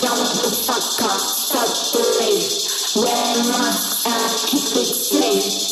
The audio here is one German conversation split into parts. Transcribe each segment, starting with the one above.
Don't fuck up, stop the rave. Wear masks and keep it safe.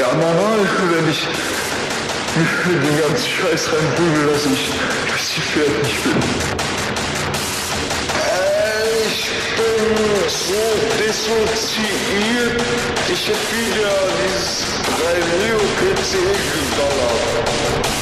Ja, normal, wenn ich mir den ganzen Scheiß reinbügel, dass ich fertig bin. Ich bin so dissoziiert. Ich hab wieder dieses 3 Neo PC geballert.